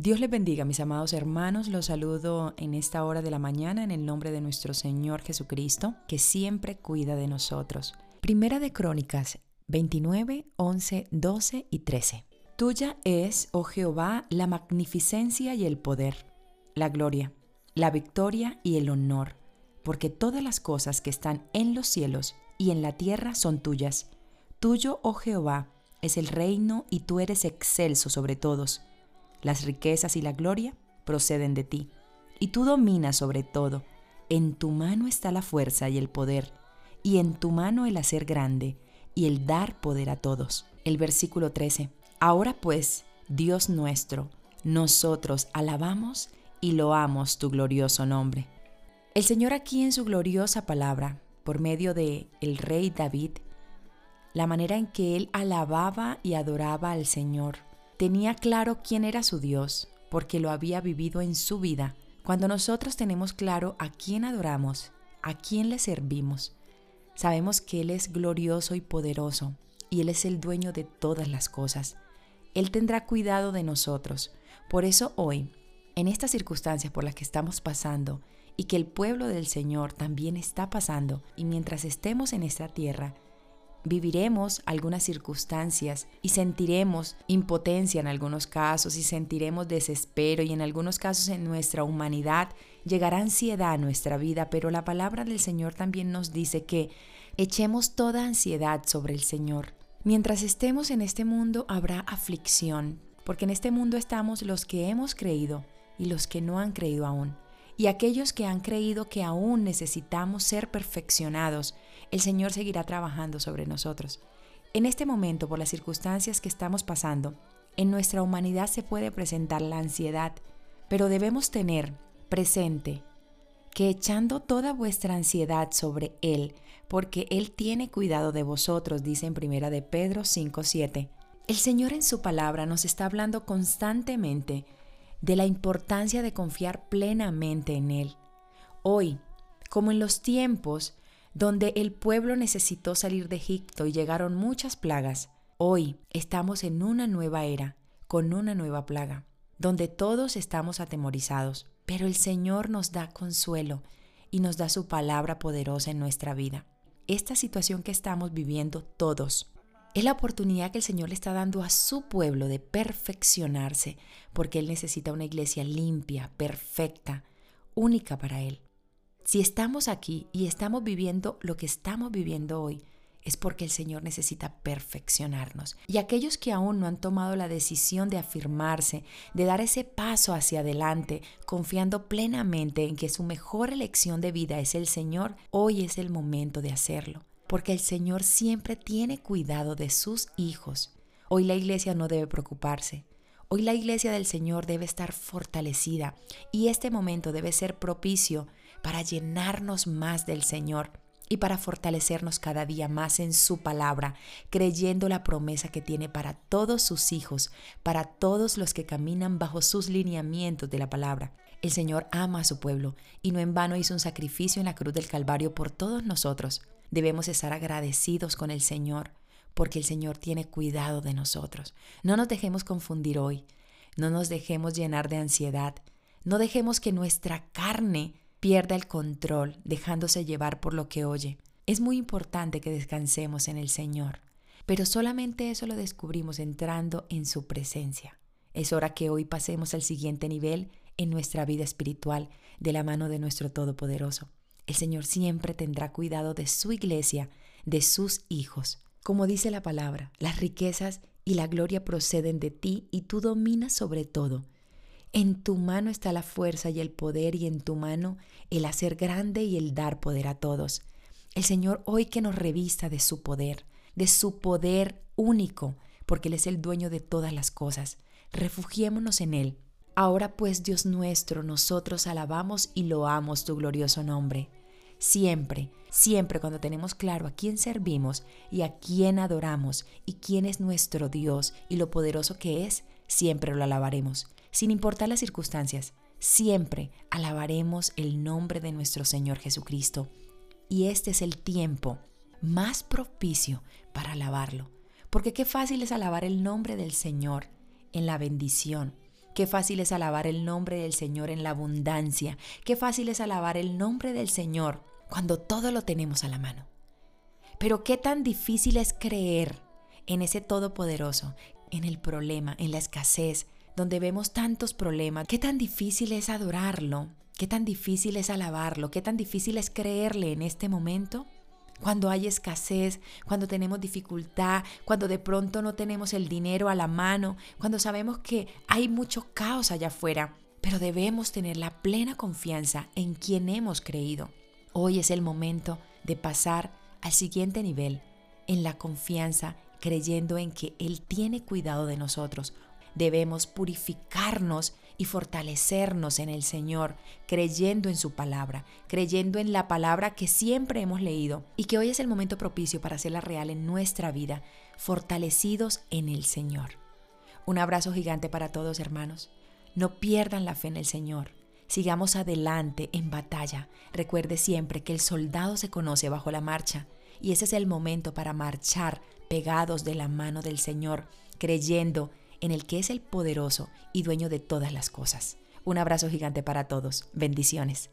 Dios les bendiga, mis amados hermanos. Los saludo en esta hora de la mañana en el nombre de nuestro Señor Jesucristo, que siempre cuida de nosotros. Primera de Crónicas 29, 11, 12 y 13. Tuya es, oh Jehová, la magnificencia y el poder, la gloria, la victoria y el honor, porque todas las cosas que están en los cielos y en la tierra son tuyas. Tuyo, oh Jehová, es el reino y tú eres excelso sobre todos. Las riquezas y la gloria proceden de ti, y tú dominas sobre todo. En tu mano está la fuerza y el poder, y en tu mano el hacer grande y el dar poder a todos. El versículo 13. Ahora pues, Dios nuestro, nosotros alabamos y loamos tu glorioso nombre. El Señor aquí en su gloriosa palabra, por medio de el rey David, la manera en que él alababa y adoraba al Señor, tenía claro quién era su Dios, porque lo había vivido en su vida. Cuando nosotros tenemos claro a quién adoramos, a quién le servimos, sabemos que Él es glorioso y poderoso, y Él es el dueño de todas las cosas. Él tendrá cuidado de nosotros. Por eso hoy, en estas circunstancias por las que estamos pasando, y que el pueblo del Señor también está pasando, y mientras estemos en esta tierra, viviremos algunas circunstancias y sentiremos impotencia en algunos casos y sentiremos desespero y en algunos casos en nuestra humanidad llegará ansiedad a nuestra vida, pero la palabra del Señor también nos dice que echemos toda ansiedad sobre el Señor. Mientras estemos en este mundo habrá aflicción, porque en este mundo estamos los que hemos creído y los que no han creído aún y aquellos que han creído que aún necesitamos ser perfeccionados, el Señor seguirá trabajando sobre nosotros. En este momento, por las circunstancias que estamos pasando, en nuestra humanidad se puede presentar la ansiedad, pero debemos tener presente que echando toda vuestra ansiedad sobre Él, porque Él tiene cuidado de vosotros, dice en primera de Pedro 5.7. El Señor en su palabra nos está hablando constantemente de la importancia de confiar plenamente en Él. Hoy, como en los tiempos donde el pueblo necesitó salir de Egipto y llegaron muchas plagas, hoy estamos en una nueva era, con una nueva plaga, donde todos estamos atemorizados, pero el Señor nos da consuelo y nos da su palabra poderosa en nuestra vida. Esta situación que estamos viviendo todos, es la oportunidad que el Señor le está dando a su pueblo de perfeccionarse, porque Él necesita una iglesia limpia, perfecta, única para Él. Si estamos aquí y estamos viviendo lo que estamos viviendo hoy, es porque el Señor necesita perfeccionarnos. Y aquellos que aún no han tomado la decisión de afirmarse, de dar ese paso hacia adelante, confiando plenamente en que su mejor elección de vida es el Señor, hoy es el momento de hacerlo porque el Señor siempre tiene cuidado de sus hijos. Hoy la iglesia no debe preocuparse. Hoy la iglesia del Señor debe estar fortalecida y este momento debe ser propicio para llenarnos más del Señor y para fortalecernos cada día más en su palabra, creyendo la promesa que tiene para todos sus hijos, para todos los que caminan bajo sus lineamientos de la palabra. El Señor ama a su pueblo y no en vano hizo un sacrificio en la cruz del Calvario por todos nosotros. Debemos estar agradecidos con el Señor porque el Señor tiene cuidado de nosotros. No nos dejemos confundir hoy, no nos dejemos llenar de ansiedad, no dejemos que nuestra carne pierda el control dejándose llevar por lo que oye. Es muy importante que descansemos en el Señor, pero solamente eso lo descubrimos entrando en su presencia. Es hora que hoy pasemos al siguiente nivel en nuestra vida espiritual de la mano de nuestro Todopoderoso. El Señor siempre tendrá cuidado de su iglesia, de sus hijos. Como dice la palabra, las riquezas y la gloria proceden de ti y tú dominas sobre todo. En tu mano está la fuerza y el poder y en tu mano el hacer grande y el dar poder a todos. El Señor hoy que nos revista de su poder, de su poder único, porque Él es el dueño de todas las cosas. Refugiémonos en Él. Ahora pues, Dios nuestro, nosotros alabamos y loamos tu glorioso nombre. Siempre, siempre cuando tenemos claro a quién servimos y a quién adoramos y quién es nuestro Dios y lo poderoso que es, siempre lo alabaremos, sin importar las circunstancias. Siempre alabaremos el nombre de nuestro Señor Jesucristo. Y este es el tiempo más propicio para alabarlo. Porque qué fácil es alabar el nombre del Señor en la bendición Qué fácil es alabar el nombre del Señor en la abundancia. Qué fácil es alabar el nombre del Señor cuando todo lo tenemos a la mano. Pero qué tan difícil es creer en ese Todopoderoso, en el problema, en la escasez, donde vemos tantos problemas. Qué tan difícil es adorarlo, qué tan difícil es alabarlo, qué tan difícil es creerle en este momento. Cuando hay escasez, cuando tenemos dificultad, cuando de pronto no tenemos el dinero a la mano, cuando sabemos que hay mucho caos allá afuera, pero debemos tener la plena confianza en quien hemos creído. Hoy es el momento de pasar al siguiente nivel, en la confianza, creyendo en que Él tiene cuidado de nosotros. Debemos purificarnos y fortalecernos en el Señor, creyendo en su palabra, creyendo en la palabra que siempre hemos leído y que hoy es el momento propicio para hacerla real en nuestra vida, fortalecidos en el Señor. Un abrazo gigante para todos hermanos. No pierdan la fe en el Señor. Sigamos adelante en batalla. Recuerde siempre que el soldado se conoce bajo la marcha y ese es el momento para marchar pegados de la mano del Señor, creyendo en el que es el poderoso y dueño de todas las cosas. Un abrazo gigante para todos. Bendiciones.